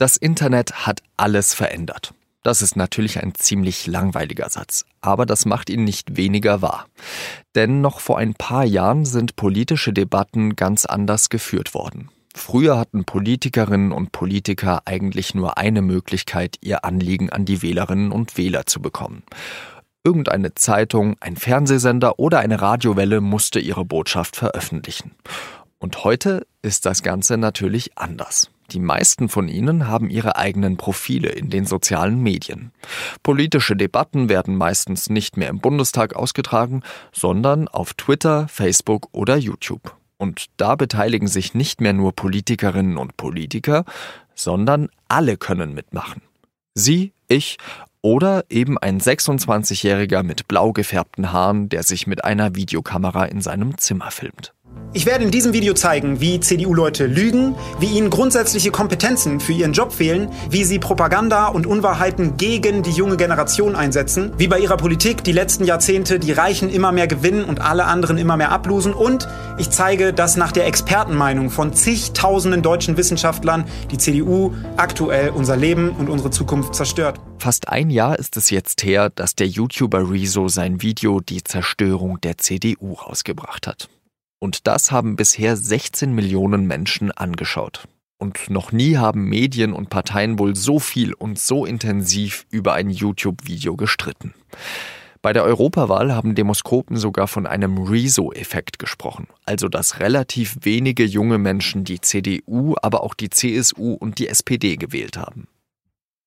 Das Internet hat alles verändert. Das ist natürlich ein ziemlich langweiliger Satz, aber das macht ihn nicht weniger wahr. Denn noch vor ein paar Jahren sind politische Debatten ganz anders geführt worden. Früher hatten Politikerinnen und Politiker eigentlich nur eine Möglichkeit, ihr Anliegen an die Wählerinnen und Wähler zu bekommen. Irgendeine Zeitung, ein Fernsehsender oder eine Radiowelle musste ihre Botschaft veröffentlichen. Und heute ist das Ganze natürlich anders. Die meisten von ihnen haben ihre eigenen Profile in den sozialen Medien. Politische Debatten werden meistens nicht mehr im Bundestag ausgetragen, sondern auf Twitter, Facebook oder YouTube. Und da beteiligen sich nicht mehr nur Politikerinnen und Politiker, sondern alle können mitmachen. Sie, ich oder eben ein 26-Jähriger mit blau gefärbten Haaren, der sich mit einer Videokamera in seinem Zimmer filmt. Ich werde in diesem Video zeigen, wie CDU-Leute lügen, wie ihnen grundsätzliche Kompetenzen für ihren Job fehlen, wie sie Propaganda und Unwahrheiten gegen die junge Generation einsetzen, wie bei ihrer Politik die letzten Jahrzehnte die Reichen immer mehr gewinnen und alle anderen immer mehr ablosen und ich zeige, dass nach der Expertenmeinung von zigtausenden deutschen Wissenschaftlern die CDU aktuell unser Leben und unsere Zukunft zerstört. Fast ein Jahr ist es jetzt her, dass der YouTuber Rezo sein Video Die Zerstörung der CDU rausgebracht hat. Und das haben bisher 16 Millionen Menschen angeschaut. Und noch nie haben Medien und Parteien wohl so viel und so intensiv über ein YouTube-Video gestritten. Bei der Europawahl haben Demoskopen sogar von einem Rezo-Effekt gesprochen, also dass relativ wenige junge Menschen die CDU, aber auch die CSU und die SPD gewählt haben.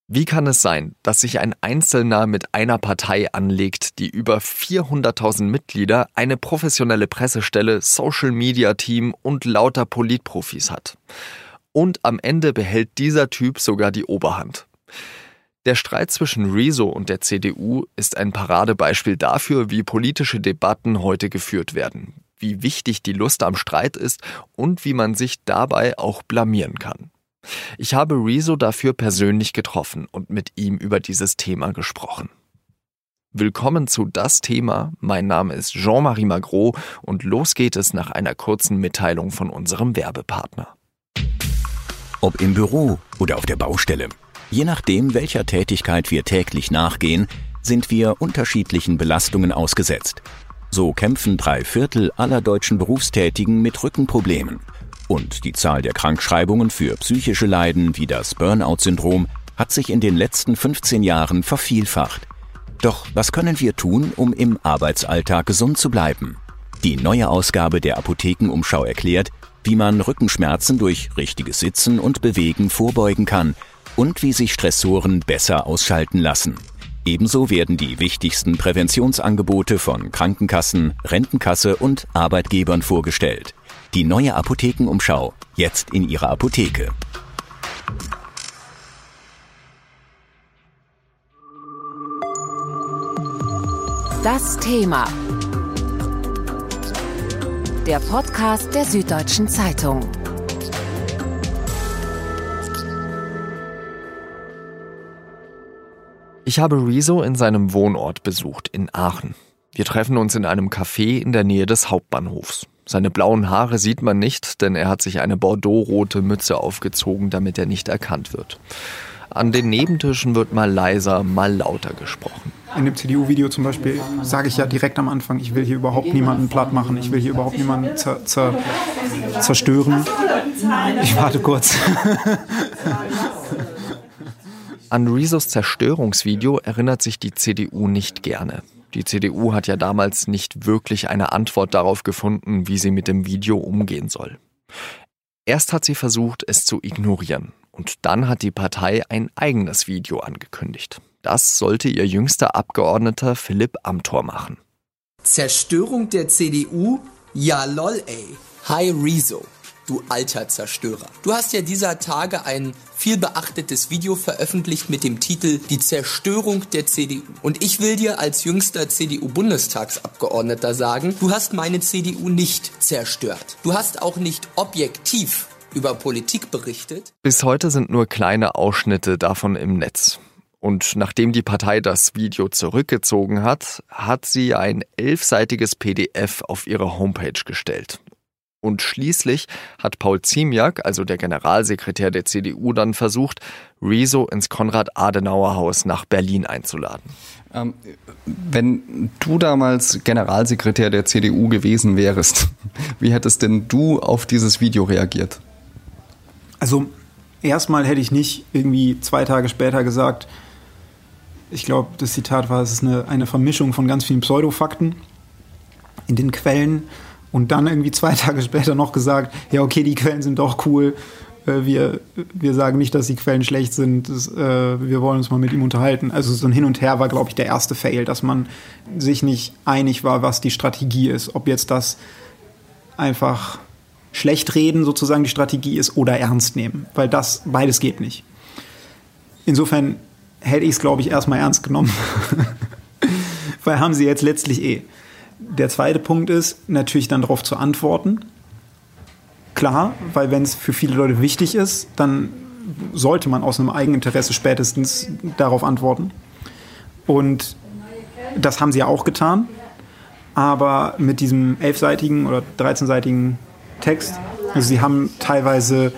Wie kann es sein, dass sich ein Einzelner mit einer Partei anlegt, die über 400.000 Mitglieder, eine professionelle Pressestelle, Social-Media-Team und lauter Politprofis hat? Und am Ende behält dieser Typ sogar die Oberhand. Der Streit zwischen Rezo und der CDU ist ein Paradebeispiel dafür, wie politische Debatten heute geführt werden, wie wichtig die Lust am Streit ist und wie man sich dabei auch blamieren kann. Ich habe Rezo dafür persönlich getroffen und mit ihm über dieses Thema gesprochen. Willkommen zu Das Thema. Mein Name ist Jean-Marie Magro und los geht es nach einer kurzen Mitteilung von unserem Werbepartner. Ob im Büro oder auf der Baustelle. Je nachdem, welcher Tätigkeit wir täglich nachgehen, sind wir unterschiedlichen Belastungen ausgesetzt. So kämpfen drei Viertel aller deutschen Berufstätigen mit Rückenproblemen. Und die Zahl der Krankschreibungen für psychische Leiden wie das Burnout-Syndrom hat sich in den letzten 15 Jahren vervielfacht. Doch was können wir tun, um im Arbeitsalltag gesund zu bleiben? Die neue Ausgabe der Apothekenumschau erklärt, wie man Rückenschmerzen durch richtiges Sitzen und Bewegen vorbeugen kann und wie sich Stressoren besser ausschalten lassen. Ebenso werden die wichtigsten Präventionsangebote von Krankenkassen, Rentenkasse und Arbeitgebern vorgestellt. Die neue Apothekenumschau, jetzt in Ihrer Apotheke. Das Thema. Der Podcast der Süddeutschen Zeitung. Ich habe Rezo in seinem Wohnort besucht, in Aachen. Wir treffen uns in einem Café in der Nähe des Hauptbahnhofs. Seine blauen Haare sieht man nicht, denn er hat sich eine bordeauxrote Mütze aufgezogen, damit er nicht erkannt wird. An den Nebentischen wird mal leiser, mal lauter gesprochen. In dem CDU-Video zum Beispiel sage ich ja direkt am Anfang, ich will hier überhaupt niemanden platt machen, ich will hier überhaupt niemanden zer zer zerstören. Ich warte kurz. An Rezos Zerstörungsvideo erinnert sich die CDU nicht gerne. Die CDU hat ja damals nicht wirklich eine Antwort darauf gefunden, wie sie mit dem Video umgehen soll. Erst hat sie versucht, es zu ignorieren. Und dann hat die Partei ein eigenes Video angekündigt. Das sollte ihr jüngster Abgeordneter Philipp Amthor machen. Zerstörung der CDU? Ja lol ey. Hi Rezo du alter Zerstörer. Du hast ja dieser Tage ein viel beachtetes Video veröffentlicht mit dem Titel Die Zerstörung der CDU. Und ich will dir als jüngster CDU-Bundestagsabgeordneter sagen, du hast meine CDU nicht zerstört. Du hast auch nicht objektiv über Politik berichtet. Bis heute sind nur kleine Ausschnitte davon im Netz. Und nachdem die Partei das Video zurückgezogen hat, hat sie ein elfseitiges PDF auf ihre Homepage gestellt. Und schließlich hat Paul Ziemiak, also der Generalsekretär der CDU, dann versucht, Rezo ins Konrad-Adenauer-Haus nach Berlin einzuladen. Ähm, wenn du damals Generalsekretär der CDU gewesen wärst, wie hättest denn du auf dieses Video reagiert? Also erstmal hätte ich nicht irgendwie zwei Tage später gesagt, ich glaube, das Zitat war, es ist eine, eine Vermischung von ganz vielen Pseudofakten in den Quellen und dann irgendwie zwei Tage später noch gesagt, ja, okay, die Quellen sind doch cool. Äh, wir, wir sagen nicht, dass die Quellen schlecht sind. Das, äh, wir wollen uns mal mit ihm unterhalten. Also so ein Hin und Her war, glaube ich, der erste Fail, dass man sich nicht einig war, was die Strategie ist. Ob jetzt das einfach schlecht reden sozusagen die Strategie ist oder ernst nehmen. Weil das, beides geht nicht. Insofern hätte ich es, glaube ich, erstmal ernst genommen. Weil haben sie jetzt letztlich eh. Der zweite Punkt ist, natürlich dann darauf zu antworten. Klar, weil wenn es für viele Leute wichtig ist, dann sollte man aus einem Eigeninteresse spätestens darauf antworten. Und das haben sie ja auch getan. Aber mit diesem elfseitigen oder 13-seitigen Text, also sie haben teilweise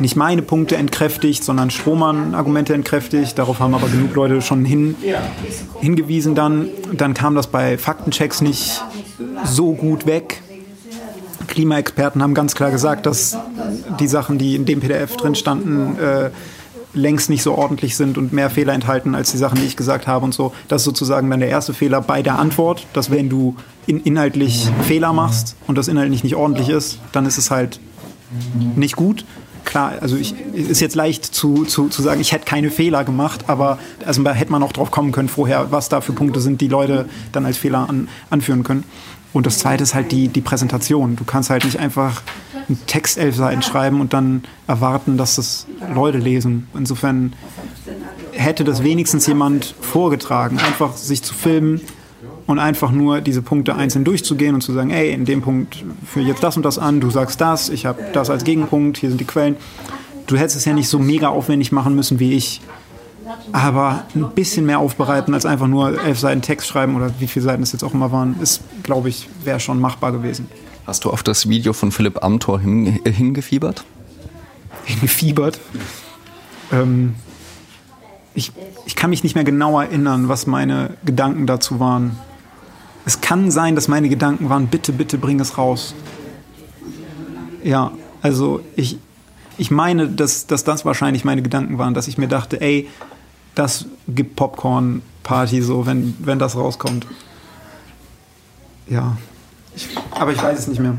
nicht meine Punkte entkräftigt, sondern Strohmann-Argumente entkräftigt. Darauf haben aber genug Leute schon hin, hingewiesen dann. Dann kam das bei Faktenchecks nicht so gut weg. Klimaexperten haben ganz klar gesagt, dass die Sachen, die in dem PDF drin standen, äh, längst nicht so ordentlich sind und mehr Fehler enthalten als die Sachen, die ich gesagt habe und so. Das ist sozusagen dann der erste Fehler bei der Antwort, dass wenn du in inhaltlich Fehler machst und das inhaltlich nicht ordentlich ist, dann ist es halt nicht gut klar, also ich, ist jetzt leicht zu, zu, zu sagen, ich hätte keine Fehler gemacht, aber also da hätte man auch drauf kommen können vorher, was da für Punkte sind, die Leute dann als Fehler an, anführen können. Und das zweite ist halt die, die Präsentation. Du kannst halt nicht einfach einen Text elf schreiben und dann erwarten, dass das Leute lesen. Insofern hätte das wenigstens jemand vorgetragen, einfach sich zu filmen, und einfach nur diese Punkte einzeln durchzugehen und zu sagen, ey, in dem Punkt führe ich jetzt das und das an, du sagst das, ich habe das als Gegenpunkt, hier sind die Quellen. Du hättest es ja nicht so mega aufwendig machen müssen wie ich. Aber ein bisschen mehr aufbereiten als einfach nur elf Seiten Text schreiben oder wie viele Seiten es jetzt auch immer waren, ist, glaube ich, wäre schon machbar gewesen. Hast du auf das Video von Philipp Amthor hin, äh, hingefiebert? Hingefiebert? Ähm, ich, ich kann mich nicht mehr genau erinnern, was meine Gedanken dazu waren. Es kann sein, dass meine Gedanken waren, bitte, bitte bring es raus. Ja, also ich, ich meine, dass, dass das wahrscheinlich meine Gedanken waren, dass ich mir dachte, ey, das gibt Popcorn-Party so, wenn, wenn das rauskommt. Ja, ich, aber ich weiß es nicht mehr.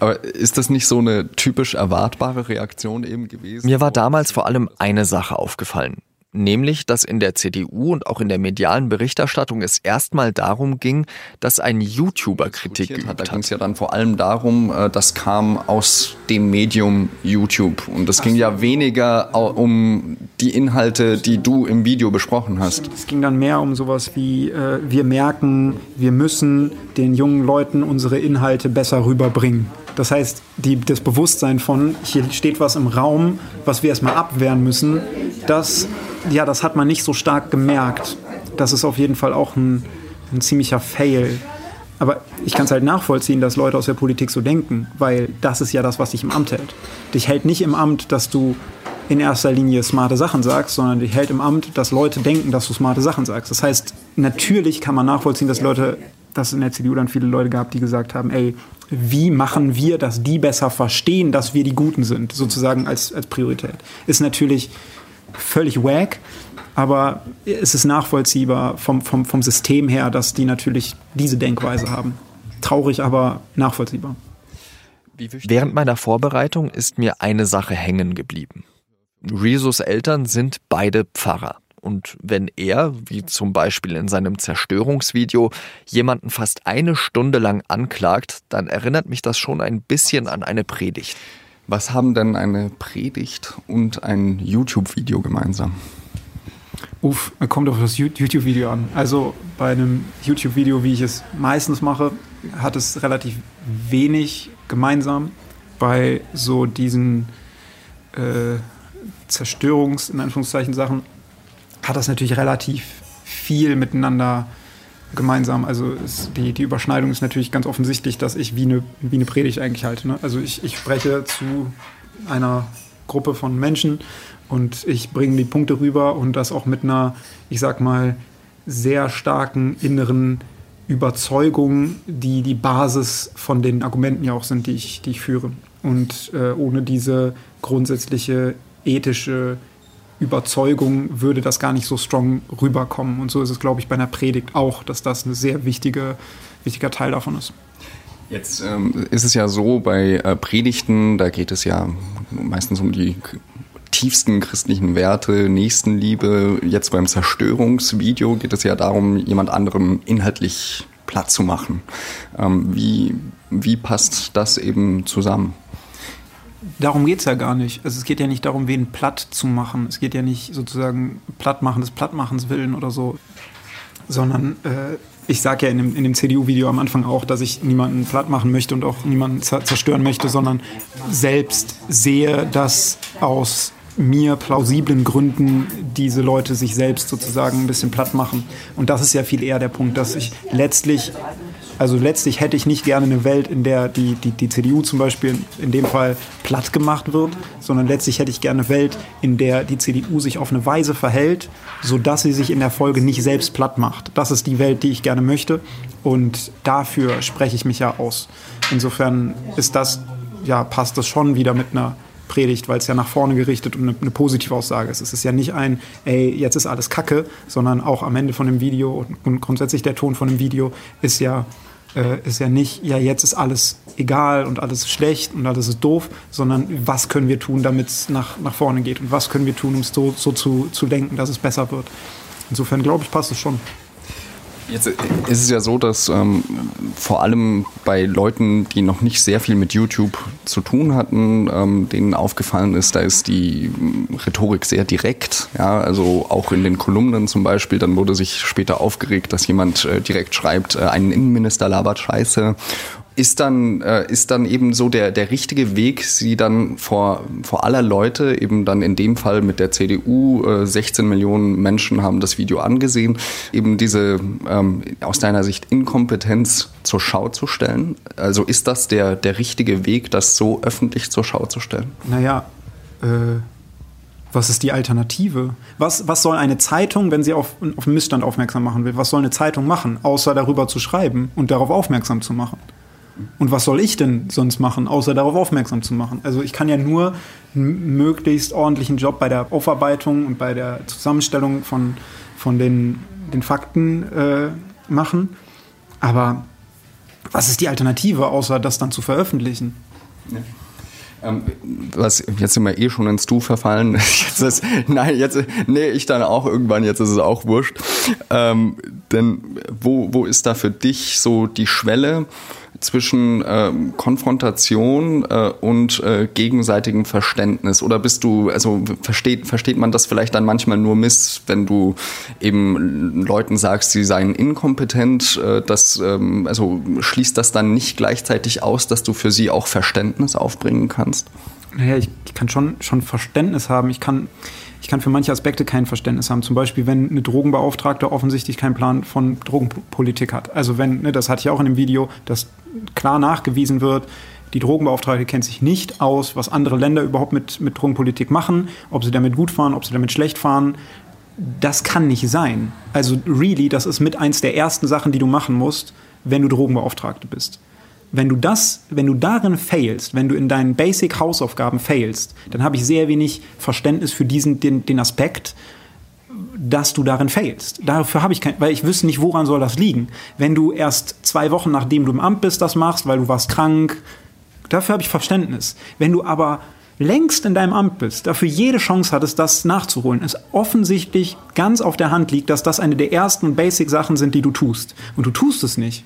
Aber ist das nicht so eine typisch erwartbare Reaktion eben gewesen? Mir war damals vor allem eine Sache aufgefallen nämlich dass in der CDU und auch in der medialen Berichterstattung es erstmal darum ging, dass ein YouTuber Kritik geübt hat. Da ging es ja dann vor allem darum, äh, das kam aus dem Medium YouTube und es ging ja weniger um die Inhalte, die du im Video besprochen hast. Es ging dann mehr um sowas wie äh, wir merken, wir müssen den jungen Leuten unsere Inhalte besser rüberbringen. Das heißt, die, das Bewusstsein von, hier steht was im Raum, was wir erstmal abwehren müssen, das ja, das hat man nicht so stark gemerkt. Das ist auf jeden Fall auch ein, ein ziemlicher Fail. Aber ich kann es halt nachvollziehen, dass Leute aus der Politik so denken, weil das ist ja das, was dich im Amt hält. Dich hält nicht im Amt, dass du in erster Linie smarte Sachen sagst, sondern dich hält im Amt, dass Leute denken, dass du smarte Sachen sagst. Das heißt, natürlich kann man nachvollziehen, dass Leute, dass es in der CDU dann viele Leute gab, die gesagt haben, ey, wie machen wir, dass die besser verstehen, dass wir die Guten sind, sozusagen als, als Priorität. Ist natürlich völlig wack, aber es ist nachvollziehbar vom, vom, vom System her, dass die natürlich diese Denkweise haben. Traurig, aber nachvollziehbar. Während meiner Vorbereitung ist mir eine Sache hängen geblieben. Rezos Eltern sind beide Pfarrer. Und wenn er, wie zum Beispiel in seinem Zerstörungsvideo, jemanden fast eine Stunde lang anklagt, dann erinnert mich das schon ein bisschen an eine Predigt. Was haben denn eine Predigt und ein YouTube-Video gemeinsam? Uff, kommt auf das YouTube-Video an. Also bei einem YouTube-Video, wie ich es meistens mache, hat es relativ wenig gemeinsam. Bei so diesen äh, Zerstörungs-, in Anführungszeichen, Sachen hat das natürlich relativ viel miteinander gemeinsam. Also ist die, die Überschneidung ist natürlich ganz offensichtlich, dass ich wie eine, wie eine Predigt eigentlich halte. Ne? Also ich, ich spreche zu einer Gruppe von Menschen und ich bringe die Punkte rüber und das auch mit einer, ich sag mal, sehr starken inneren Überzeugung, die die Basis von den Argumenten ja auch sind, die ich, die ich führe. Und äh, ohne diese grundsätzliche ethische Überzeugung würde das gar nicht so strong rüberkommen. Und so ist es, glaube ich, bei einer Predigt auch, dass das ein sehr wichtige, wichtiger Teil davon ist. Jetzt ähm, ist es ja so, bei äh, Predigten, da geht es ja meistens um die tiefsten christlichen Werte, Nächstenliebe. Jetzt beim Zerstörungsvideo geht es ja darum, jemand anderem inhaltlich platt zu machen. Ähm, wie, wie passt das eben zusammen? Darum geht es ja gar nicht. Also es geht ja nicht darum, wen platt zu machen. Es geht ja nicht sozusagen plattmachen des Plattmachens willen oder so, sondern äh, ich sage ja in dem, in dem CDU-Video am Anfang auch, dass ich niemanden platt machen möchte und auch niemanden zerstören möchte, sondern selbst sehe, dass aus mir plausiblen Gründen diese Leute sich selbst sozusagen ein bisschen platt machen. Und das ist ja viel eher der Punkt, dass ich letztlich also letztlich hätte ich nicht gerne eine Welt, in der die, die, die CDU zum Beispiel in dem Fall platt gemacht wird, sondern letztlich hätte ich gerne eine Welt, in der die CDU sich auf eine Weise verhält, sodass sie sich in der Folge nicht selbst platt macht. Das ist die Welt, die ich gerne möchte und dafür spreche ich mich ja aus. Insofern ist das, ja, passt das schon wieder mit einer Predigt, weil es ja nach vorne gerichtet und eine, eine Positivaussage ist. Es ist ja nicht ein, ey, jetzt ist alles Kacke, sondern auch am Ende von dem Video und grundsätzlich der Ton von dem Video ist ja, äh, ist ja nicht, ja, jetzt ist alles egal und alles ist schlecht und alles ist doof, sondern was können wir tun, damit es nach, nach vorne geht und was können wir tun, um es so, so zu, zu denken, dass es besser wird. Insofern glaube ich, passt es schon. Jetzt ist es ja so, dass ähm, vor allem bei Leuten, die noch nicht sehr viel mit YouTube zu tun hatten, ähm, denen aufgefallen ist, da ist die ähm, Rhetorik sehr direkt. Ja, also auch in den Kolumnen zum Beispiel, dann wurde sich später aufgeregt, dass jemand äh, direkt schreibt, äh, ein Innenminister labert Scheiße ist dann, äh, ist dann eben so der, der richtige Weg, sie dann vor, vor aller Leute, eben dann in dem Fall mit der CDU, äh, 16 Millionen Menschen haben das Video angesehen, eben diese ähm, aus deiner Sicht Inkompetenz zur Schau zu stellen? Also ist das der, der richtige Weg, das so öffentlich zur Schau zu stellen? Naja, äh, was ist die Alternative? Was, was soll eine Zeitung, wenn sie auf, auf einen Missstand aufmerksam machen will, was soll eine Zeitung machen, außer darüber zu schreiben und darauf aufmerksam zu machen? Und was soll ich denn sonst machen, außer darauf aufmerksam zu machen? Also ich kann ja nur einen möglichst ordentlichen Job bei der Aufarbeitung und bei der Zusammenstellung von, von den, den Fakten äh, machen. Aber was ist die Alternative, außer das dann zu veröffentlichen? Ja. Ähm, was, jetzt sind wir eh schon ins Du verfallen. Jetzt ist, nein, jetzt, nee, ich dann auch irgendwann, jetzt ist es auch wurscht. Ähm, denn wo, wo ist da für dich so die Schwelle? Zwischen äh, Konfrontation äh, und äh, gegenseitigem Verständnis? Oder bist du, also versteht, versteht man das vielleicht dann manchmal nur miss, wenn du eben Leuten sagst, sie seien inkompetent? Äh, das, ähm, also schließt das dann nicht gleichzeitig aus, dass du für sie auch Verständnis aufbringen kannst? Naja, ich, ich kann schon, schon Verständnis haben. Ich kann ich kann für manche Aspekte kein Verständnis haben. Zum Beispiel, wenn eine Drogenbeauftragte offensichtlich keinen Plan von Drogenpolitik hat. Also wenn, ne, das hatte ich auch in dem Video, dass klar nachgewiesen wird, die Drogenbeauftragte kennt sich nicht aus, was andere Länder überhaupt mit, mit Drogenpolitik machen, ob sie damit gut fahren, ob sie damit schlecht fahren. Das kann nicht sein. Also really, das ist mit eins der ersten Sachen, die du machen musst, wenn du Drogenbeauftragte bist wenn du das, wenn du darin failst, wenn du in deinen Basic Hausaufgaben failst, dann habe ich sehr wenig Verständnis für diesen, den, den Aspekt, dass du darin failst. Dafür habe ich kein, weil ich wüsste nicht, woran soll das liegen. Wenn du erst zwei Wochen nachdem du im Amt bist, das machst, weil du warst krank, dafür habe ich Verständnis. Wenn du aber längst in deinem Amt bist, dafür jede Chance hattest, das nachzuholen, es offensichtlich ganz auf der Hand liegt, dass das eine der ersten Basic-Sachen sind, die du tust. Und du tust es nicht.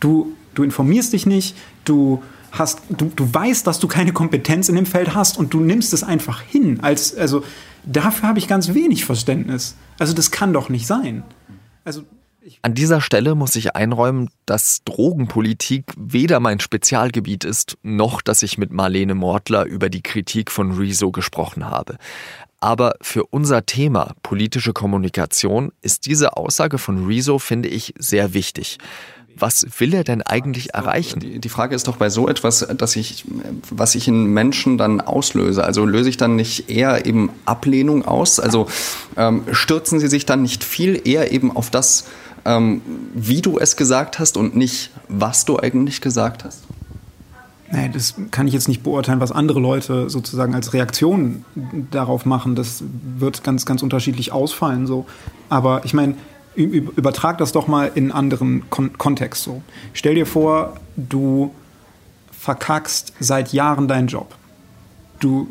Du Du informierst dich nicht, du hast, du, du weißt, dass du keine Kompetenz in dem Feld hast und du nimmst es einfach hin. Als, also dafür habe ich ganz wenig Verständnis. Also das kann doch nicht sein. Also an dieser Stelle muss ich einräumen, dass Drogenpolitik weder mein Spezialgebiet ist, noch dass ich mit Marlene Mortler über die Kritik von Rezo gesprochen habe. Aber für unser Thema politische Kommunikation ist diese Aussage von Rezo, finde ich, sehr wichtig. Was will er denn eigentlich erreichen? Die, die, Frage ist doch bei so etwas, dass ich, was ich in Menschen dann auslöse. Also löse ich dann nicht eher eben Ablehnung aus? Also ähm, stürzen sie sich dann nicht viel eher eben auf das, ähm, wie du es gesagt hast und nicht, was du eigentlich gesagt hast? Nee, das kann ich jetzt nicht beurteilen, was andere Leute sozusagen als Reaktion darauf machen. Das wird ganz, ganz unterschiedlich ausfallen. So. Aber ich meine, übertrag das doch mal in einen anderen Kon Kontext so. Stell dir vor, du verkackst seit Jahren deinen Job. Du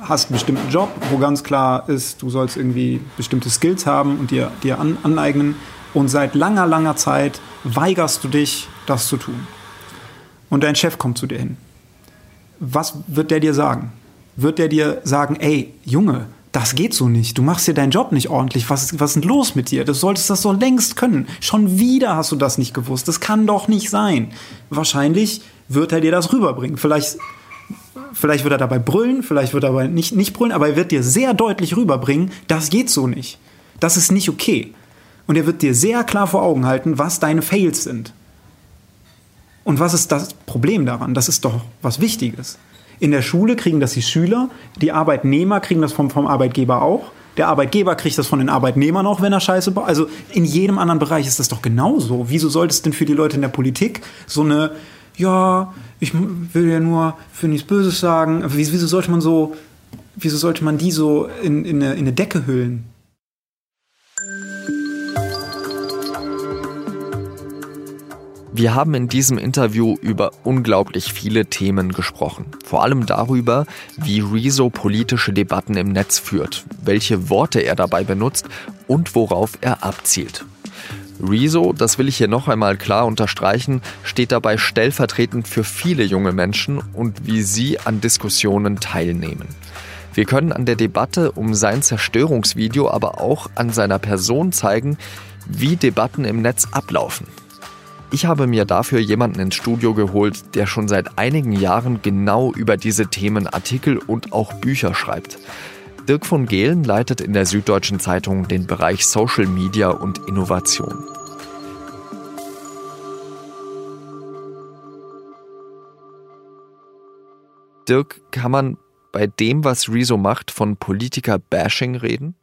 hast einen bestimmten Job, wo ganz klar ist, du sollst irgendwie bestimmte Skills haben und dir, dir an, aneignen. Und seit langer, langer Zeit weigerst du dich, das zu tun. Und dein Chef kommt zu dir hin. Was wird der dir sagen? Wird der dir sagen, ey, Junge, das geht so nicht. Du machst hier deinen Job nicht ordentlich. Was, was ist denn los mit dir? Du solltest das so längst können. Schon wieder hast du das nicht gewusst. Das kann doch nicht sein. Wahrscheinlich wird er dir das rüberbringen. Vielleicht, vielleicht wird er dabei brüllen, vielleicht wird er dabei nicht, nicht brüllen, aber er wird dir sehr deutlich rüberbringen, das geht so nicht. Das ist nicht okay. Und er wird dir sehr klar vor Augen halten, was deine Fails sind. Und was ist das Problem daran? Das ist doch was Wichtiges. In der Schule kriegen das die Schüler, die Arbeitnehmer kriegen das vom, vom Arbeitgeber auch. Der Arbeitgeber kriegt das von den Arbeitnehmern auch, wenn er Scheiße baut. Also in jedem anderen Bereich ist das doch genauso. Wieso sollte es denn für die Leute in der Politik so eine, ja, ich will ja nur für nichts Böses sagen, wieso sollte man so, wieso sollte man die so in, in, eine, in eine Decke hüllen? Wir haben in diesem Interview über unglaublich viele Themen gesprochen. Vor allem darüber, wie Rezo politische Debatten im Netz führt, welche Worte er dabei benutzt und worauf er abzielt. Rezo, das will ich hier noch einmal klar unterstreichen, steht dabei stellvertretend für viele junge Menschen und wie sie an Diskussionen teilnehmen. Wir können an der Debatte um sein Zerstörungsvideo aber auch an seiner Person zeigen, wie Debatten im Netz ablaufen. Ich habe mir dafür jemanden ins Studio geholt, der schon seit einigen Jahren genau über diese Themen Artikel und auch Bücher schreibt. Dirk von Gehlen leitet in der Süddeutschen Zeitung den Bereich Social Media und Innovation. Dirk, kann man bei dem, was Rezo macht, von Politiker-Bashing reden?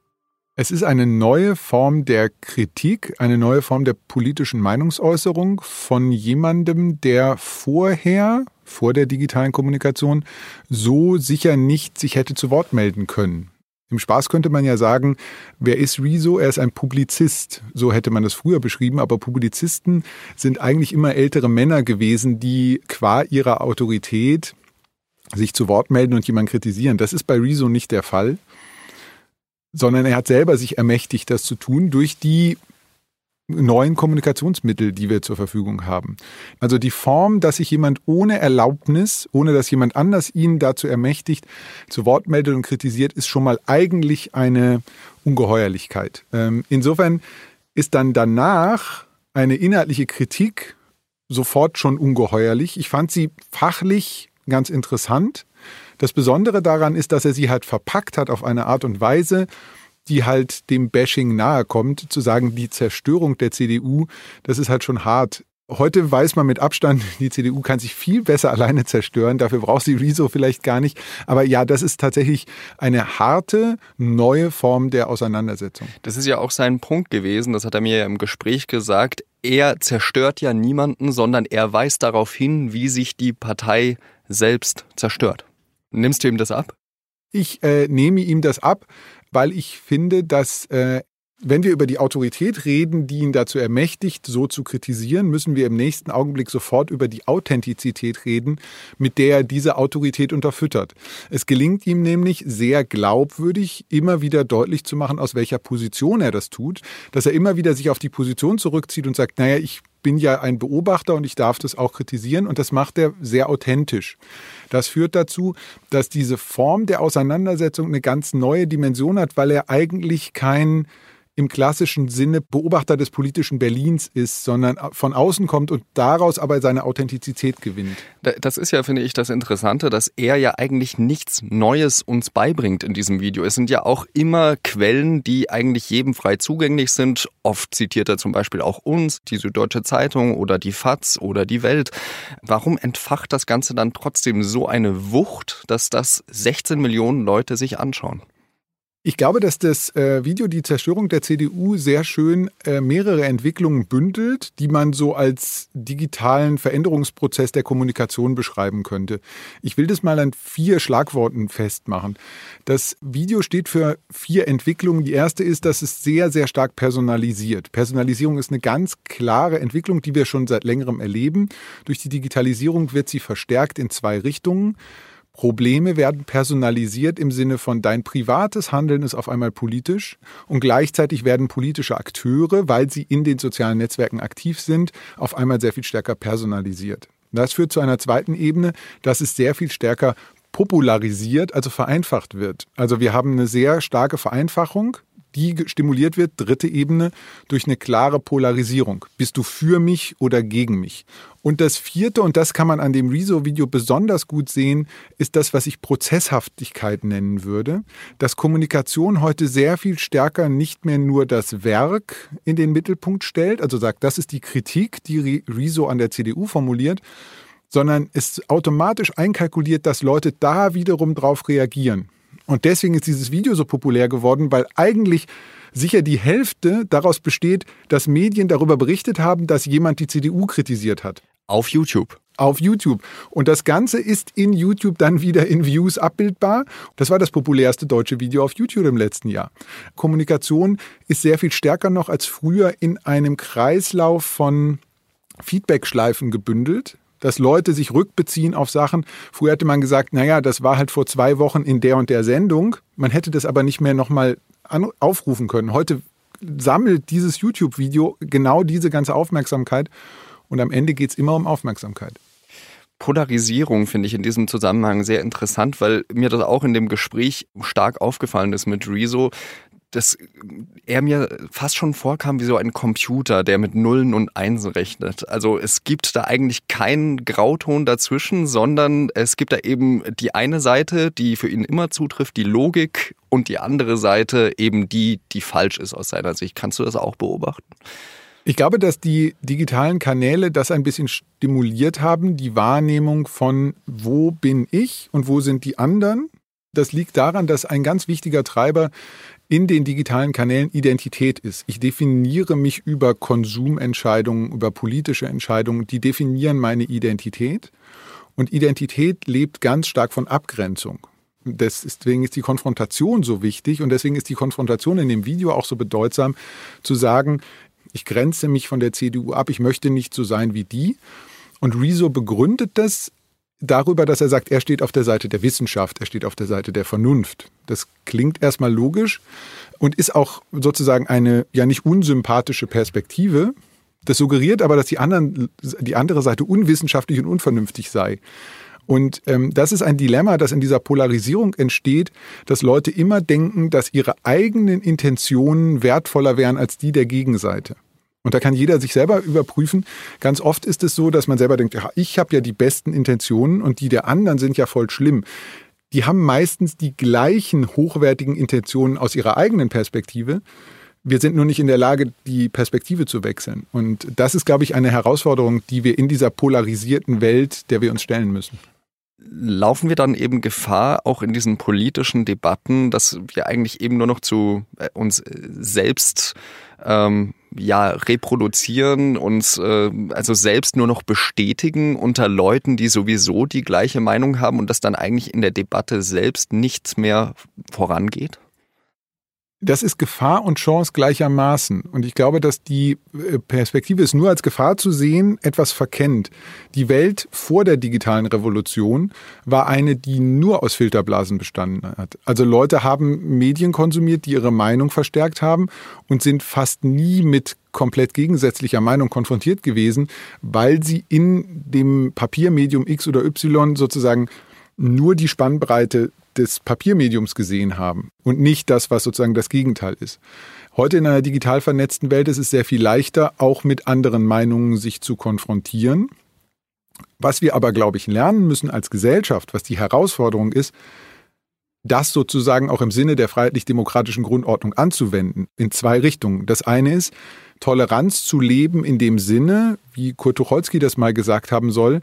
Es ist eine neue Form der Kritik, eine neue Form der politischen Meinungsäußerung von jemandem, der vorher, vor der digitalen Kommunikation, so sicher nicht sich hätte zu Wort melden können. Im Spaß könnte man ja sagen, wer ist Rezo? Er ist ein Publizist. So hätte man das früher beschrieben. Aber Publizisten sind eigentlich immer ältere Männer gewesen, die qua ihrer Autorität sich zu Wort melden und jemanden kritisieren. Das ist bei Rezo nicht der Fall sondern er hat selber sich ermächtigt, das zu tun durch die neuen Kommunikationsmittel, die wir zur Verfügung haben. Also die Form, dass sich jemand ohne Erlaubnis, ohne dass jemand anders ihn dazu ermächtigt, zu Wort meldet und kritisiert, ist schon mal eigentlich eine Ungeheuerlichkeit. Ähm, insofern ist dann danach eine inhaltliche Kritik sofort schon ungeheuerlich. Ich fand sie fachlich ganz interessant. Das Besondere daran ist, dass er sie halt verpackt hat auf eine Art und Weise, die halt dem Bashing nahe kommt, zu sagen, die Zerstörung der CDU, das ist halt schon hart. Heute weiß man mit Abstand, die CDU kann sich viel besser alleine zerstören. Dafür braucht sie Rezo vielleicht gar nicht. Aber ja, das ist tatsächlich eine harte, neue Form der Auseinandersetzung. Das ist ja auch sein Punkt gewesen. Das hat er mir ja im Gespräch gesagt. Er zerstört ja niemanden, sondern er weist darauf hin, wie sich die Partei selbst zerstört. Nimmst du ihm das ab? Ich äh, nehme ihm das ab, weil ich finde, dass äh, wenn wir über die Autorität reden, die ihn dazu ermächtigt, so zu kritisieren, müssen wir im nächsten Augenblick sofort über die Authentizität reden, mit der er diese Autorität unterfüttert. Es gelingt ihm nämlich sehr glaubwürdig, immer wieder deutlich zu machen, aus welcher Position er das tut, dass er immer wieder sich auf die Position zurückzieht und sagt, naja, ich bin ja ein Beobachter und ich darf das auch kritisieren und das macht er sehr authentisch. Das führt dazu, dass diese Form der Auseinandersetzung eine ganz neue Dimension hat, weil er eigentlich kein im klassischen Sinne Beobachter des politischen Berlins ist, sondern von außen kommt und daraus aber seine Authentizität gewinnt. Das ist ja, finde ich, das Interessante, dass er ja eigentlich nichts Neues uns beibringt in diesem Video. Es sind ja auch immer Quellen, die eigentlich jedem frei zugänglich sind. Oft zitiert er zum Beispiel auch uns, die Süddeutsche Zeitung oder die FAZ oder die Welt. Warum entfacht das Ganze dann trotzdem so eine Wucht, dass das 16 Millionen Leute sich anschauen? Ich glaube, dass das äh, Video Die Zerstörung der CDU sehr schön äh, mehrere Entwicklungen bündelt, die man so als digitalen Veränderungsprozess der Kommunikation beschreiben könnte. Ich will das mal an vier Schlagworten festmachen. Das Video steht für vier Entwicklungen. Die erste ist, dass es sehr, sehr stark personalisiert. Personalisierung ist eine ganz klare Entwicklung, die wir schon seit längerem erleben. Durch die Digitalisierung wird sie verstärkt in zwei Richtungen. Probleme werden personalisiert im Sinne von dein privates Handeln ist auf einmal politisch und gleichzeitig werden politische Akteure, weil sie in den sozialen Netzwerken aktiv sind, auf einmal sehr viel stärker personalisiert. Das führt zu einer zweiten Ebene, dass es sehr viel stärker popularisiert, also vereinfacht wird. Also wir haben eine sehr starke Vereinfachung die stimuliert wird, dritte Ebene, durch eine klare Polarisierung. Bist du für mich oder gegen mich? Und das vierte, und das kann man an dem Rezo-Video besonders gut sehen, ist das, was ich Prozesshaftigkeit nennen würde. Dass Kommunikation heute sehr viel stärker nicht mehr nur das Werk in den Mittelpunkt stellt, also sagt, das ist die Kritik, die Rezo an der CDU formuliert, sondern es automatisch einkalkuliert, dass Leute da wiederum drauf reagieren. Und deswegen ist dieses Video so populär geworden, weil eigentlich sicher die Hälfte daraus besteht, dass Medien darüber berichtet haben, dass jemand die CDU kritisiert hat. Auf YouTube. Auf YouTube. Und das Ganze ist in YouTube dann wieder in Views abbildbar. Das war das populärste deutsche Video auf YouTube im letzten Jahr. Kommunikation ist sehr viel stärker noch als früher in einem Kreislauf von Feedbackschleifen gebündelt dass Leute sich rückbeziehen auf Sachen. Früher hätte man gesagt, naja, das war halt vor zwei Wochen in der und der Sendung. Man hätte das aber nicht mehr nochmal aufrufen können. Heute sammelt dieses YouTube-Video genau diese ganze Aufmerksamkeit und am Ende geht es immer um Aufmerksamkeit. Polarisierung finde ich in diesem Zusammenhang sehr interessant, weil mir das auch in dem Gespräch stark aufgefallen ist mit Rezo, dass er mir fast schon vorkam wie so ein Computer, der mit Nullen und Einsen rechnet. Also es gibt da eigentlich keinen Grauton dazwischen, sondern es gibt da eben die eine Seite, die für ihn immer zutrifft, die Logik und die andere Seite eben die, die falsch ist aus seiner Sicht. Kannst du das auch beobachten? Ich glaube, dass die digitalen Kanäle das ein bisschen stimuliert haben, die Wahrnehmung von, wo bin ich und wo sind die anderen. Das liegt daran, dass ein ganz wichtiger Treiber in den digitalen Kanälen Identität ist. Ich definiere mich über Konsumentscheidungen, über politische Entscheidungen, die definieren meine Identität. Und Identität lebt ganz stark von Abgrenzung. Deswegen ist die Konfrontation so wichtig und deswegen ist die Konfrontation in dem Video auch so bedeutsam, zu sagen, ich grenze mich von der CDU ab, ich möchte nicht so sein wie die. Und Rezo begründet das darüber, dass er sagt, er steht auf der Seite der Wissenschaft, er steht auf der Seite der Vernunft. Das klingt erstmal logisch und ist auch sozusagen eine ja nicht unsympathische Perspektive. Das suggeriert aber, dass die, anderen, die andere Seite unwissenschaftlich und unvernünftig sei. Und ähm, das ist ein Dilemma, das in dieser Polarisierung entsteht, dass Leute immer denken, dass ihre eigenen Intentionen wertvoller wären als die der Gegenseite. Und da kann jeder sich selber überprüfen. Ganz oft ist es so, dass man selber denkt, ja, ich habe ja die besten Intentionen und die der anderen sind ja voll schlimm. Die haben meistens die gleichen hochwertigen Intentionen aus ihrer eigenen Perspektive. Wir sind nur nicht in der Lage, die Perspektive zu wechseln. Und das ist, glaube ich, eine Herausforderung, die wir in dieser polarisierten Welt, der wir uns stellen müssen laufen wir dann eben Gefahr, auch in diesen politischen Debatten, dass wir eigentlich eben nur noch zu äh, uns selbst ähm, ja reproduzieren, uns äh, also selbst nur noch bestätigen unter Leuten, die sowieso die gleiche Meinung haben und dass dann eigentlich in der Debatte selbst nichts mehr vorangeht? Das ist Gefahr und Chance gleichermaßen. Und ich glaube, dass die äh, Perspektive ist nur als Gefahr zu sehen, etwas verkennt. Die Welt vor der digitalen Revolution war eine, die nur aus Filterblasen bestanden hat. Also Leute haben Medien konsumiert, die ihre Meinung verstärkt haben und sind fast nie mit komplett gegensätzlicher Meinung konfrontiert gewesen, weil sie in dem Papiermedium X oder Y sozusagen nur die Spannbreite des Papiermediums gesehen haben und nicht das, was sozusagen das Gegenteil ist. Heute in einer digital vernetzten Welt ist es sehr viel leichter, auch mit anderen Meinungen sich zu konfrontieren. Was wir aber, glaube ich, lernen müssen als Gesellschaft, was die Herausforderung ist, das sozusagen auch im Sinne der freiheitlich-demokratischen Grundordnung anzuwenden, in zwei Richtungen. Das eine ist, Toleranz zu leben in dem Sinne, wie Kurt Tucholsky das mal gesagt haben soll,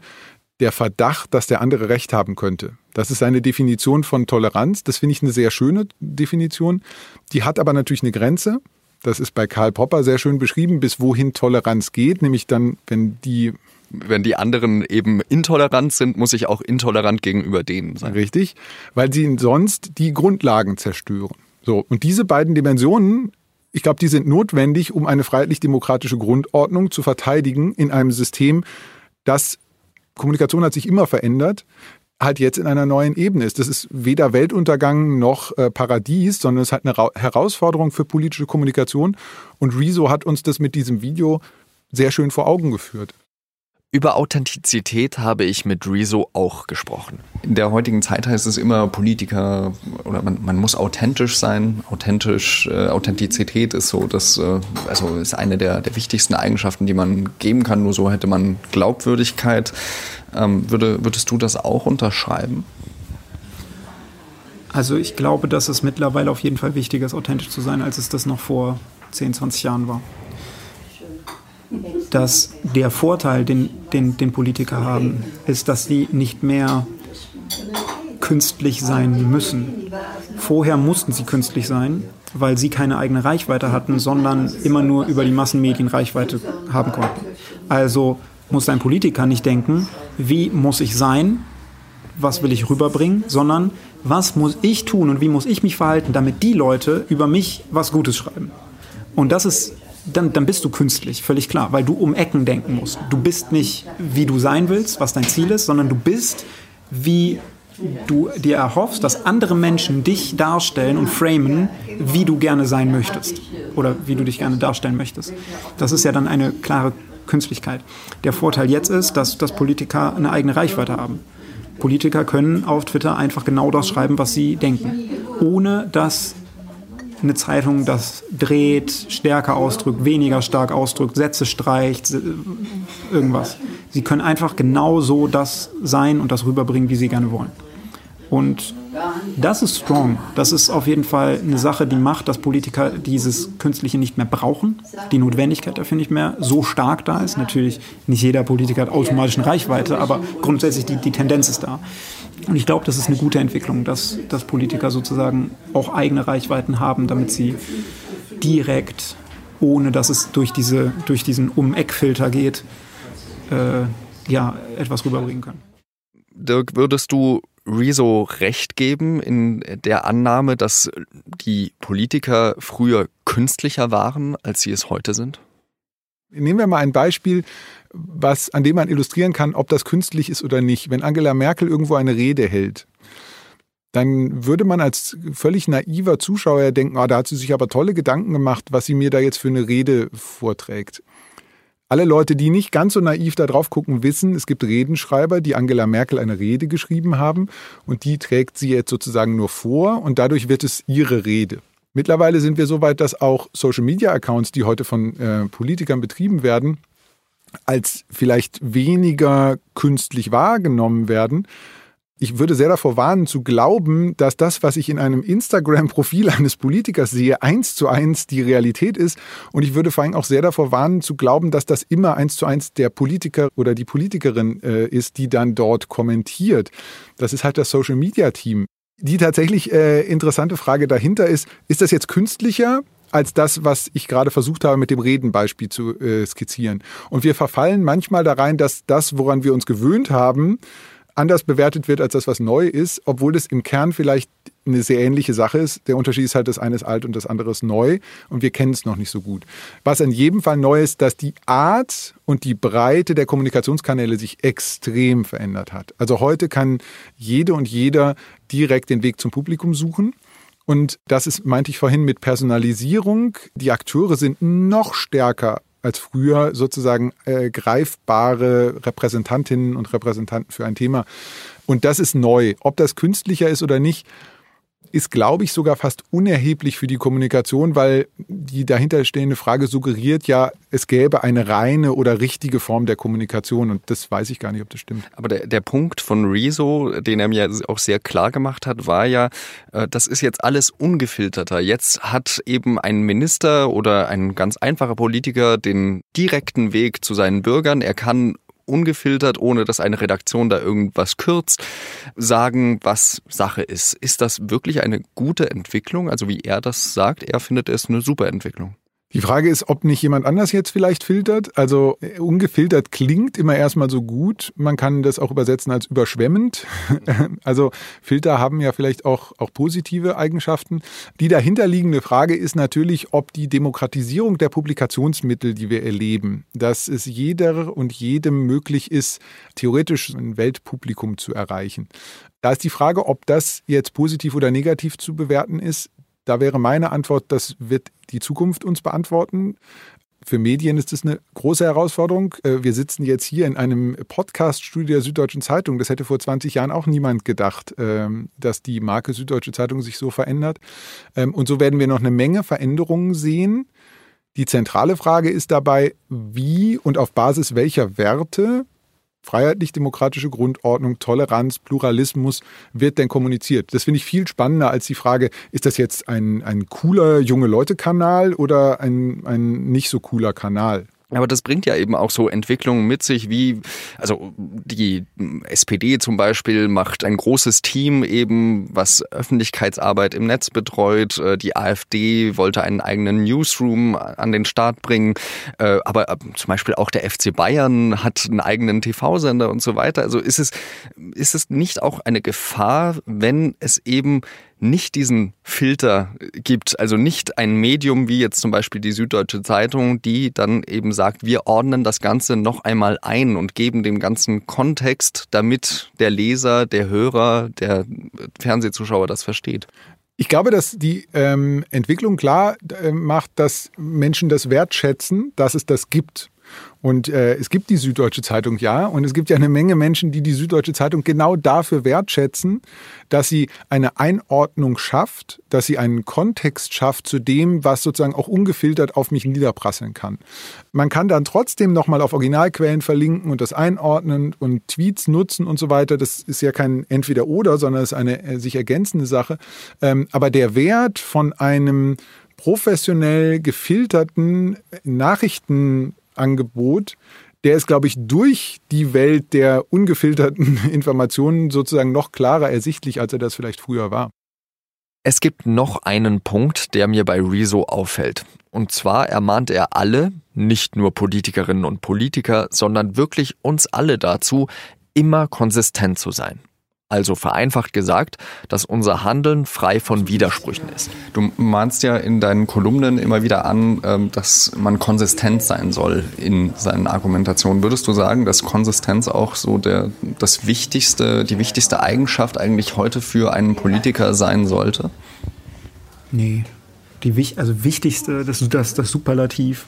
der Verdacht, dass der andere Recht haben könnte. Das ist eine Definition von Toleranz. Das finde ich eine sehr schöne Definition. Die hat aber natürlich eine Grenze. Das ist bei Karl Popper sehr schön beschrieben, bis wohin Toleranz geht, nämlich dann, wenn die wenn die anderen eben intolerant sind, muss ich auch intolerant gegenüber denen sein. Richtig, weil sie sonst die Grundlagen zerstören. So, und diese beiden Dimensionen, ich glaube, die sind notwendig, um eine freiheitlich-demokratische Grundordnung zu verteidigen in einem System, das Kommunikation hat sich immer verändert, halt jetzt in einer neuen Ebene ist. Das ist weder Weltuntergang noch äh, Paradies, sondern es ist halt eine Ra Herausforderung für politische Kommunikation. Und Rezo hat uns das mit diesem Video sehr schön vor Augen geführt. Über Authentizität habe ich mit Rezo auch gesprochen. In der heutigen Zeit heißt es immer, Politiker oder man, man muss authentisch sein. Authentisch, äh, Authentizität ist so, das äh, also ist eine der, der wichtigsten Eigenschaften, die man geben kann. Nur so hätte man Glaubwürdigkeit. Ähm, würde, würdest du das auch unterschreiben? Also ich glaube, dass es mittlerweile auf jeden Fall wichtiger ist, authentisch zu sein, als es das noch vor 10, 20 Jahren war dass der Vorteil, den, den, den Politiker haben, ist, dass sie nicht mehr künstlich sein müssen. Vorher mussten sie künstlich sein, weil sie keine eigene Reichweite hatten, sondern immer nur über die Massenmedien Reichweite haben konnten. Also muss ein Politiker nicht denken, wie muss ich sein, was will ich rüberbringen, sondern was muss ich tun und wie muss ich mich verhalten, damit die Leute über mich was Gutes schreiben. Und das ist dann, dann bist du künstlich, völlig klar, weil du um Ecken denken musst. Du bist nicht, wie du sein willst, was dein Ziel ist, sondern du bist, wie du dir erhoffst, dass andere Menschen dich darstellen und framen, wie du gerne sein möchtest oder wie du dich gerne darstellen möchtest. Das ist ja dann eine klare Künstlichkeit. Der Vorteil jetzt ist, dass, dass Politiker eine eigene Reichweite haben. Politiker können auf Twitter einfach genau das schreiben, was sie denken, ohne dass eine Zeitung das dreht, stärker ausdrückt, weniger stark ausdrückt, Sätze streicht, irgendwas. Sie können einfach genau so das sein und das rüberbringen, wie sie gerne wollen. Und das ist strong. Das ist auf jeden Fall eine Sache, die macht, dass Politiker dieses Künstliche nicht mehr brauchen. Die Notwendigkeit dafür nicht mehr so stark da ist. Natürlich, nicht jeder Politiker hat automatisch eine Reichweite, aber grundsätzlich die, die Tendenz ist da. Und ich glaube, das ist eine gute Entwicklung, dass, dass Politiker sozusagen auch eigene Reichweiten haben, damit sie direkt, ohne dass es durch, diese, durch diesen Um-Eck-Filter geht, äh, ja, etwas rüberbringen können. Dirk, würdest du Rezo recht geben in der Annahme, dass die Politiker früher künstlicher waren, als sie es heute sind? Nehmen wir mal ein Beispiel, was, an dem man illustrieren kann, ob das künstlich ist oder nicht. Wenn Angela Merkel irgendwo eine Rede hält, dann würde man als völlig naiver Zuschauer denken, ah, da hat sie sich aber tolle Gedanken gemacht, was sie mir da jetzt für eine Rede vorträgt. Alle Leute, die nicht ganz so naiv da drauf gucken, wissen, es gibt Redenschreiber, die Angela Merkel eine Rede geschrieben haben und die trägt sie jetzt sozusagen nur vor und dadurch wird es ihre Rede. Mittlerweile sind wir so weit, dass auch Social-Media-Accounts, die heute von äh, Politikern betrieben werden, als vielleicht weniger künstlich wahrgenommen werden. Ich würde sehr davor warnen, zu glauben, dass das, was ich in einem Instagram-Profil eines Politikers sehe, eins zu eins die Realität ist. Und ich würde vor allem auch sehr davor warnen, zu glauben, dass das immer eins zu eins der Politiker oder die Politikerin äh, ist, die dann dort kommentiert. Das ist halt das Social-Media-Team. Die tatsächlich äh, interessante Frage dahinter ist, ist das jetzt künstlicher als das, was ich gerade versucht habe, mit dem Redenbeispiel zu äh, skizzieren. Und wir verfallen manchmal da rein, dass das, woran wir uns gewöhnt haben, anders bewertet wird als das, was neu ist, obwohl es im Kern vielleicht eine sehr ähnliche Sache ist. Der Unterschied ist halt, das eine ist alt und das andere ist neu und wir kennen es noch nicht so gut. Was in jedem Fall neu ist, dass die Art und die Breite der Kommunikationskanäle sich extrem verändert hat. Also heute kann jede und jeder direkt den Weg zum Publikum suchen. Und das ist, meinte ich vorhin, mit Personalisierung. Die Akteure sind noch stärker als früher sozusagen äh, greifbare Repräsentantinnen und Repräsentanten für ein Thema. Und das ist neu. Ob das künstlicher ist oder nicht, ist, glaube ich, sogar fast unerheblich für die Kommunikation, weil die dahinterstehende Frage suggeriert ja, es gäbe eine reine oder richtige Form der Kommunikation und das weiß ich gar nicht, ob das stimmt. Aber der, der Punkt von Rezo, den er mir auch sehr klar gemacht hat, war ja, äh, das ist jetzt alles ungefilterter. Jetzt hat eben ein Minister oder ein ganz einfacher Politiker den direkten Weg zu seinen Bürgern. Er kann ungefiltert, ohne dass eine Redaktion da irgendwas kürzt, sagen, was Sache ist. Ist das wirklich eine gute Entwicklung? Also wie er das sagt, er findet es eine super Entwicklung. Die Frage ist, ob nicht jemand anders jetzt vielleicht filtert. Also äh, ungefiltert klingt immer erstmal so gut. Man kann das auch übersetzen als überschwemmend. Also Filter haben ja vielleicht auch, auch positive Eigenschaften. Die dahinterliegende Frage ist natürlich, ob die Demokratisierung der Publikationsmittel, die wir erleben, dass es jeder und jedem möglich ist, theoretisch ein Weltpublikum zu erreichen. Da ist die Frage, ob das jetzt positiv oder negativ zu bewerten ist. Da wäre meine Antwort, das wird die Zukunft uns beantworten. Für Medien ist das eine große Herausforderung. Äh, wir sitzen jetzt hier in einem Podcast-Studio der Süddeutschen Zeitung. Das hätte vor 20 Jahren auch niemand gedacht, ähm, dass die Marke Süddeutsche Zeitung sich so verändert. Ähm, und so werden wir noch eine Menge Veränderungen sehen. Die zentrale Frage ist dabei, wie und auf Basis welcher Werte freiheitlich-demokratische Grundordnung, Toleranz, Pluralismus wird denn kommuniziert? Das finde ich viel spannender als die Frage, ist das jetzt ein, ein cooler junge Leute-Kanal oder ein, ein nicht so cooler Kanal? Aber das bringt ja eben auch so Entwicklungen mit sich, wie, also die SPD zum Beispiel macht ein großes Team eben, was Öffentlichkeitsarbeit im Netz betreut. Äh, die AfD wollte einen eigenen Newsroom an den Start bringen. Äh, aber äh, zum Beispiel auch der FC Bayern hat einen eigenen TV-Sender und so weiter. Also ist es, ist es nicht auch eine Gefahr, wenn es eben nicht diesen Filter gibt, also nicht ein Medium wie jetzt zum Beispiel die Süddeutsche Zeitung, die dann eben sagt, wir ordnen das Ganze noch einmal ein und geben dem ganzen Kontext, damit der Leser, der Hörer, der Fernsehzuschauer das versteht. Ich glaube, dass die ähm, Entwicklung klar äh, macht, dass Menschen das wertschätzen, dass es das gibt. Und äh, es gibt die Süddeutsche Zeitung ja. Und es gibt ja eine Menge Menschen, die die Süddeutsche Zeitung genau dafür wertschätzen, dass sie eine Einordnung schafft, dass sie einen Kontext schafft zu dem, was sozusagen auch ungefiltert auf mich niederprasseln kann. Man kann dann trotzdem nochmal auf Originalquellen verlinken und das einordnen und Tweets nutzen und so weiter. Das ist ja kein Entweder-Oder, sondern es ist eine äh, sich ergänzende Sache. Ähm, aber der Wert von einem professionell gefilterten Nachrichten Angebot, der ist, glaube ich, durch die Welt der ungefilterten Informationen sozusagen noch klarer ersichtlich, als er das vielleicht früher war. Es gibt noch einen Punkt, der mir bei Rezo auffällt. Und zwar ermahnt er alle, nicht nur Politikerinnen und Politiker, sondern wirklich uns alle dazu, immer konsistent zu sein. Also vereinfacht gesagt, dass unser Handeln frei von Widersprüchen ist. Du mahnst ja in deinen Kolumnen immer wieder an, ähm, dass man konsistent sein soll in seinen Argumentationen. Würdest du sagen, dass Konsistenz auch so der, das wichtigste, die wichtigste Eigenschaft eigentlich heute für einen Politiker sein sollte? Nee. Die, also wichtigste, das, das, das Superlativ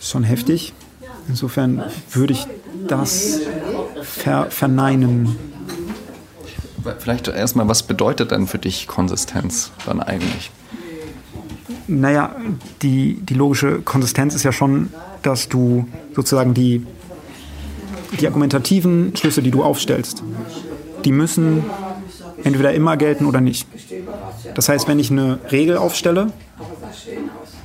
ist schon heftig. Insofern würde ich das ver, verneinen. Vielleicht erstmal, was bedeutet denn für dich Konsistenz dann eigentlich? Naja, die, die logische Konsistenz ist ja schon, dass du sozusagen die, die argumentativen Schlüsse, die du aufstellst, die müssen entweder immer gelten oder nicht. Das heißt, wenn ich eine Regel aufstelle,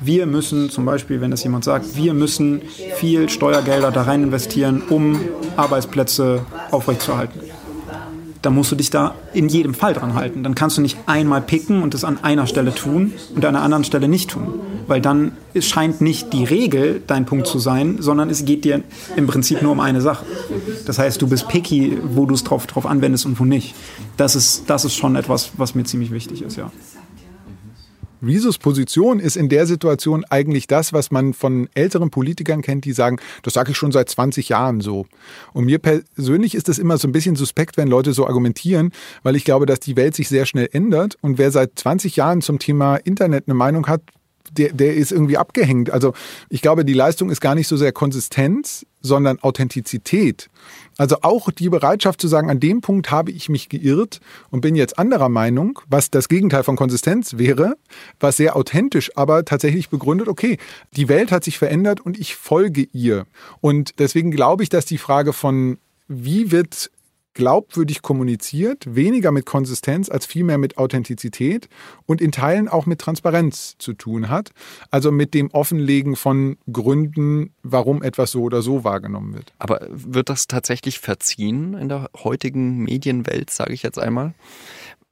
wir müssen zum Beispiel, wenn das jemand sagt, wir müssen viel Steuergelder da rein investieren, um Arbeitsplätze aufrechtzuerhalten dann musst du dich da in jedem Fall dran halten. Dann kannst du nicht einmal picken und das an einer Stelle tun und an einer anderen Stelle nicht tun. Weil dann es scheint nicht die Regel dein Punkt zu sein, sondern es geht dir im Prinzip nur um eine Sache. Das heißt, du bist picky, wo du es drauf, drauf anwendest und wo nicht. Das ist, das ist schon etwas, was mir ziemlich wichtig ist, ja. Rizos Position ist in der Situation eigentlich das, was man von älteren Politikern kennt, die sagen, das sage ich schon seit 20 Jahren so. Und mir persönlich ist es immer so ein bisschen suspekt, wenn Leute so argumentieren, weil ich glaube, dass die Welt sich sehr schnell ändert und wer seit 20 Jahren zum Thema Internet eine Meinung hat, der, der ist irgendwie abgehängt. Also ich glaube, die Leistung ist gar nicht so sehr Konsistenz, sondern Authentizität. Also auch die Bereitschaft zu sagen, an dem Punkt habe ich mich geirrt und bin jetzt anderer Meinung, was das Gegenteil von Konsistenz wäre, was sehr authentisch, aber tatsächlich begründet, okay, die Welt hat sich verändert und ich folge ihr. Und deswegen glaube ich, dass die Frage von, wie wird glaubwürdig kommuniziert, weniger mit Konsistenz als vielmehr mit Authentizität und in Teilen auch mit Transparenz zu tun hat. Also mit dem Offenlegen von Gründen, warum etwas so oder so wahrgenommen wird. Aber wird das tatsächlich verziehen in der heutigen Medienwelt, sage ich jetzt einmal?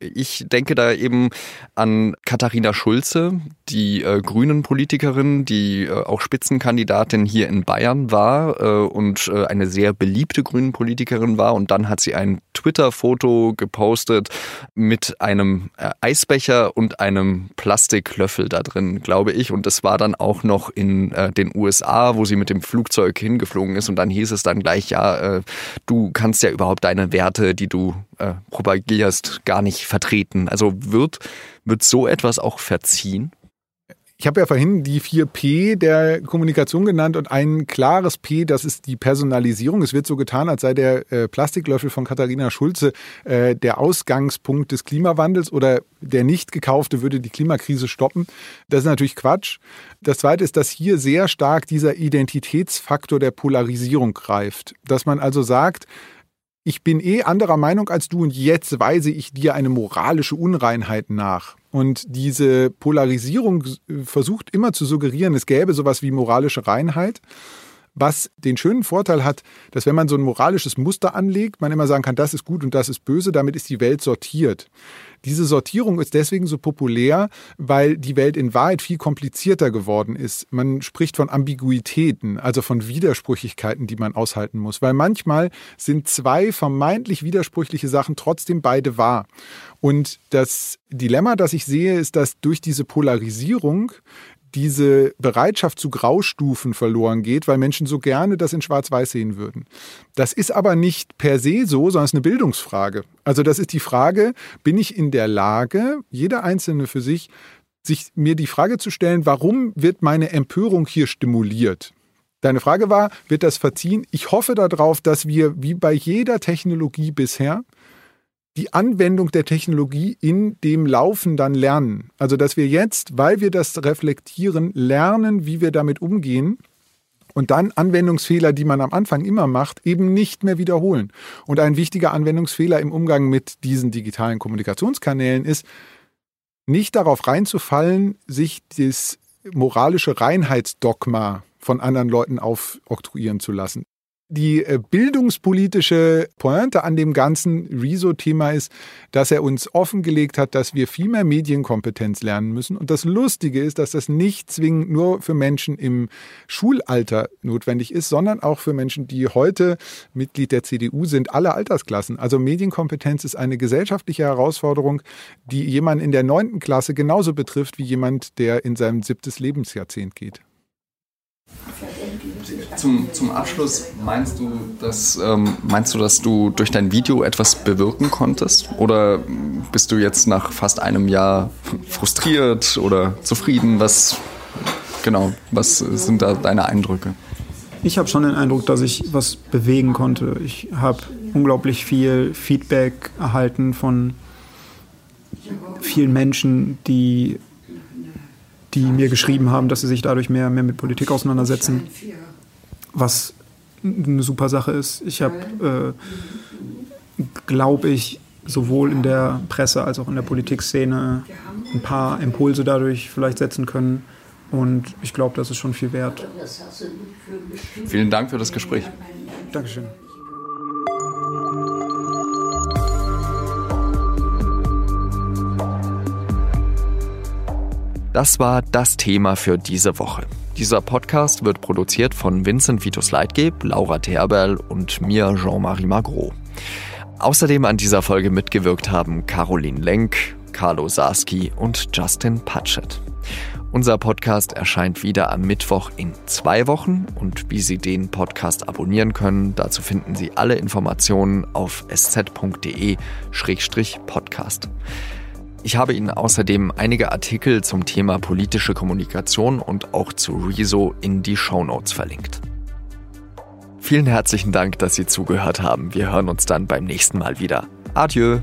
Ich denke da eben an Katharina Schulze, die äh, Grünen-Politikerin, die äh, auch Spitzenkandidatin hier in Bayern war äh, und äh, eine sehr beliebte Grünen-Politikerin war. Und dann hat sie ein Twitter-Foto gepostet mit einem äh, Eisbecher und einem Plastiklöffel da drin, glaube ich. Und das war dann auch noch in äh, den USA, wo sie mit dem Flugzeug hingeflogen ist. Und dann hieß es dann gleich, ja, du kannst ja überhaupt deine Werte, die du propagierst, gar nicht vertreten. Also wird, wird so etwas auch verziehen? Ich habe ja vorhin die vier P der Kommunikation genannt und ein klares P, das ist die Personalisierung. Es wird so getan, als sei der äh, Plastiklöffel von Katharina Schulze äh, der Ausgangspunkt des Klimawandels oder der nicht gekaufte würde die Klimakrise stoppen. Das ist natürlich Quatsch. Das Zweite ist, dass hier sehr stark dieser Identitätsfaktor der Polarisierung greift. Dass man also sagt, ich bin eh anderer Meinung als du und jetzt weise ich dir eine moralische Unreinheit nach. Und diese Polarisierung versucht immer zu suggerieren, es gäbe sowas wie moralische Reinheit was den schönen Vorteil hat, dass wenn man so ein moralisches Muster anlegt, man immer sagen kann, das ist gut und das ist böse, damit ist die Welt sortiert. Diese Sortierung ist deswegen so populär, weil die Welt in Wahrheit viel komplizierter geworden ist. Man spricht von Ambiguitäten, also von Widersprüchlichkeiten, die man aushalten muss, weil manchmal sind zwei vermeintlich widersprüchliche Sachen trotzdem beide wahr. Und das Dilemma, das ich sehe, ist, dass durch diese Polarisierung diese Bereitschaft zu Graustufen verloren geht, weil Menschen so gerne das in Schwarz-Weiß sehen würden. Das ist aber nicht per se so, sondern es ist eine Bildungsfrage. Also das ist die Frage, bin ich in der Lage, jeder Einzelne für sich, sich mir die Frage zu stellen, warum wird meine Empörung hier stimuliert? Deine Frage war, wird das verziehen? Ich hoffe darauf, dass wir wie bei jeder Technologie bisher die Anwendung der Technologie in dem Laufen dann lernen. Also dass wir jetzt, weil wir das reflektieren, lernen, wie wir damit umgehen und dann Anwendungsfehler, die man am Anfang immer macht, eben nicht mehr wiederholen. Und ein wichtiger Anwendungsfehler im Umgang mit diesen digitalen Kommunikationskanälen ist, nicht darauf reinzufallen, sich das moralische Reinheitsdogma von anderen Leuten aufoktroyieren zu lassen. Die äh, bildungspolitische Pointe an dem ganzen Rezo-Thema ist, dass er uns offengelegt hat, dass wir viel mehr Medienkompetenz lernen müssen. Und das Lustige ist, dass das nicht zwingend nur für Menschen im Schulalter notwendig ist, sondern auch für Menschen, die heute Mitglied der CDU sind, alle Altersklassen. Also Medienkompetenz ist eine gesellschaftliche Herausforderung, die jemanden in der neunten Klasse genauso betrifft wie jemand, der in seinem siebtes Lebensjahrzehnt geht. Zum, zum Abschluss meinst du, dass ähm, meinst du, dass du durch dein Video etwas bewirken konntest? Oder bist du jetzt nach fast einem Jahr frustriert oder zufrieden? Was genau, was sind da deine Eindrücke? Ich habe schon den Eindruck, dass ich was bewegen konnte. Ich habe unglaublich viel Feedback erhalten von vielen Menschen, die die mir geschrieben haben, dass sie sich dadurch mehr, mehr mit Politik auseinandersetzen, was eine super Sache ist. Ich habe, äh, glaube ich, sowohl in der Presse als auch in der Politikszene ein paar Impulse dadurch vielleicht setzen können. Und ich glaube, das ist schon viel wert. Vielen Dank für das Gespräch. Dankeschön. Das war das Thema für diese Woche. Dieser Podcast wird produziert von Vincent Vitus Leitgeb, Laura Terberl und mir Jean-Marie Magro. Außerdem an dieser Folge mitgewirkt haben Caroline Lenk, Carlo Sarski und Justin Patchett. Unser Podcast erscheint wieder am Mittwoch in zwei Wochen und wie Sie den Podcast abonnieren können, dazu finden Sie alle Informationen auf sz.de-podcast. Ich habe Ihnen außerdem einige Artikel zum Thema politische Kommunikation und auch zu Rezo in die Shownotes verlinkt. Vielen herzlichen Dank, dass Sie zugehört haben. Wir hören uns dann beim nächsten Mal wieder. Adieu.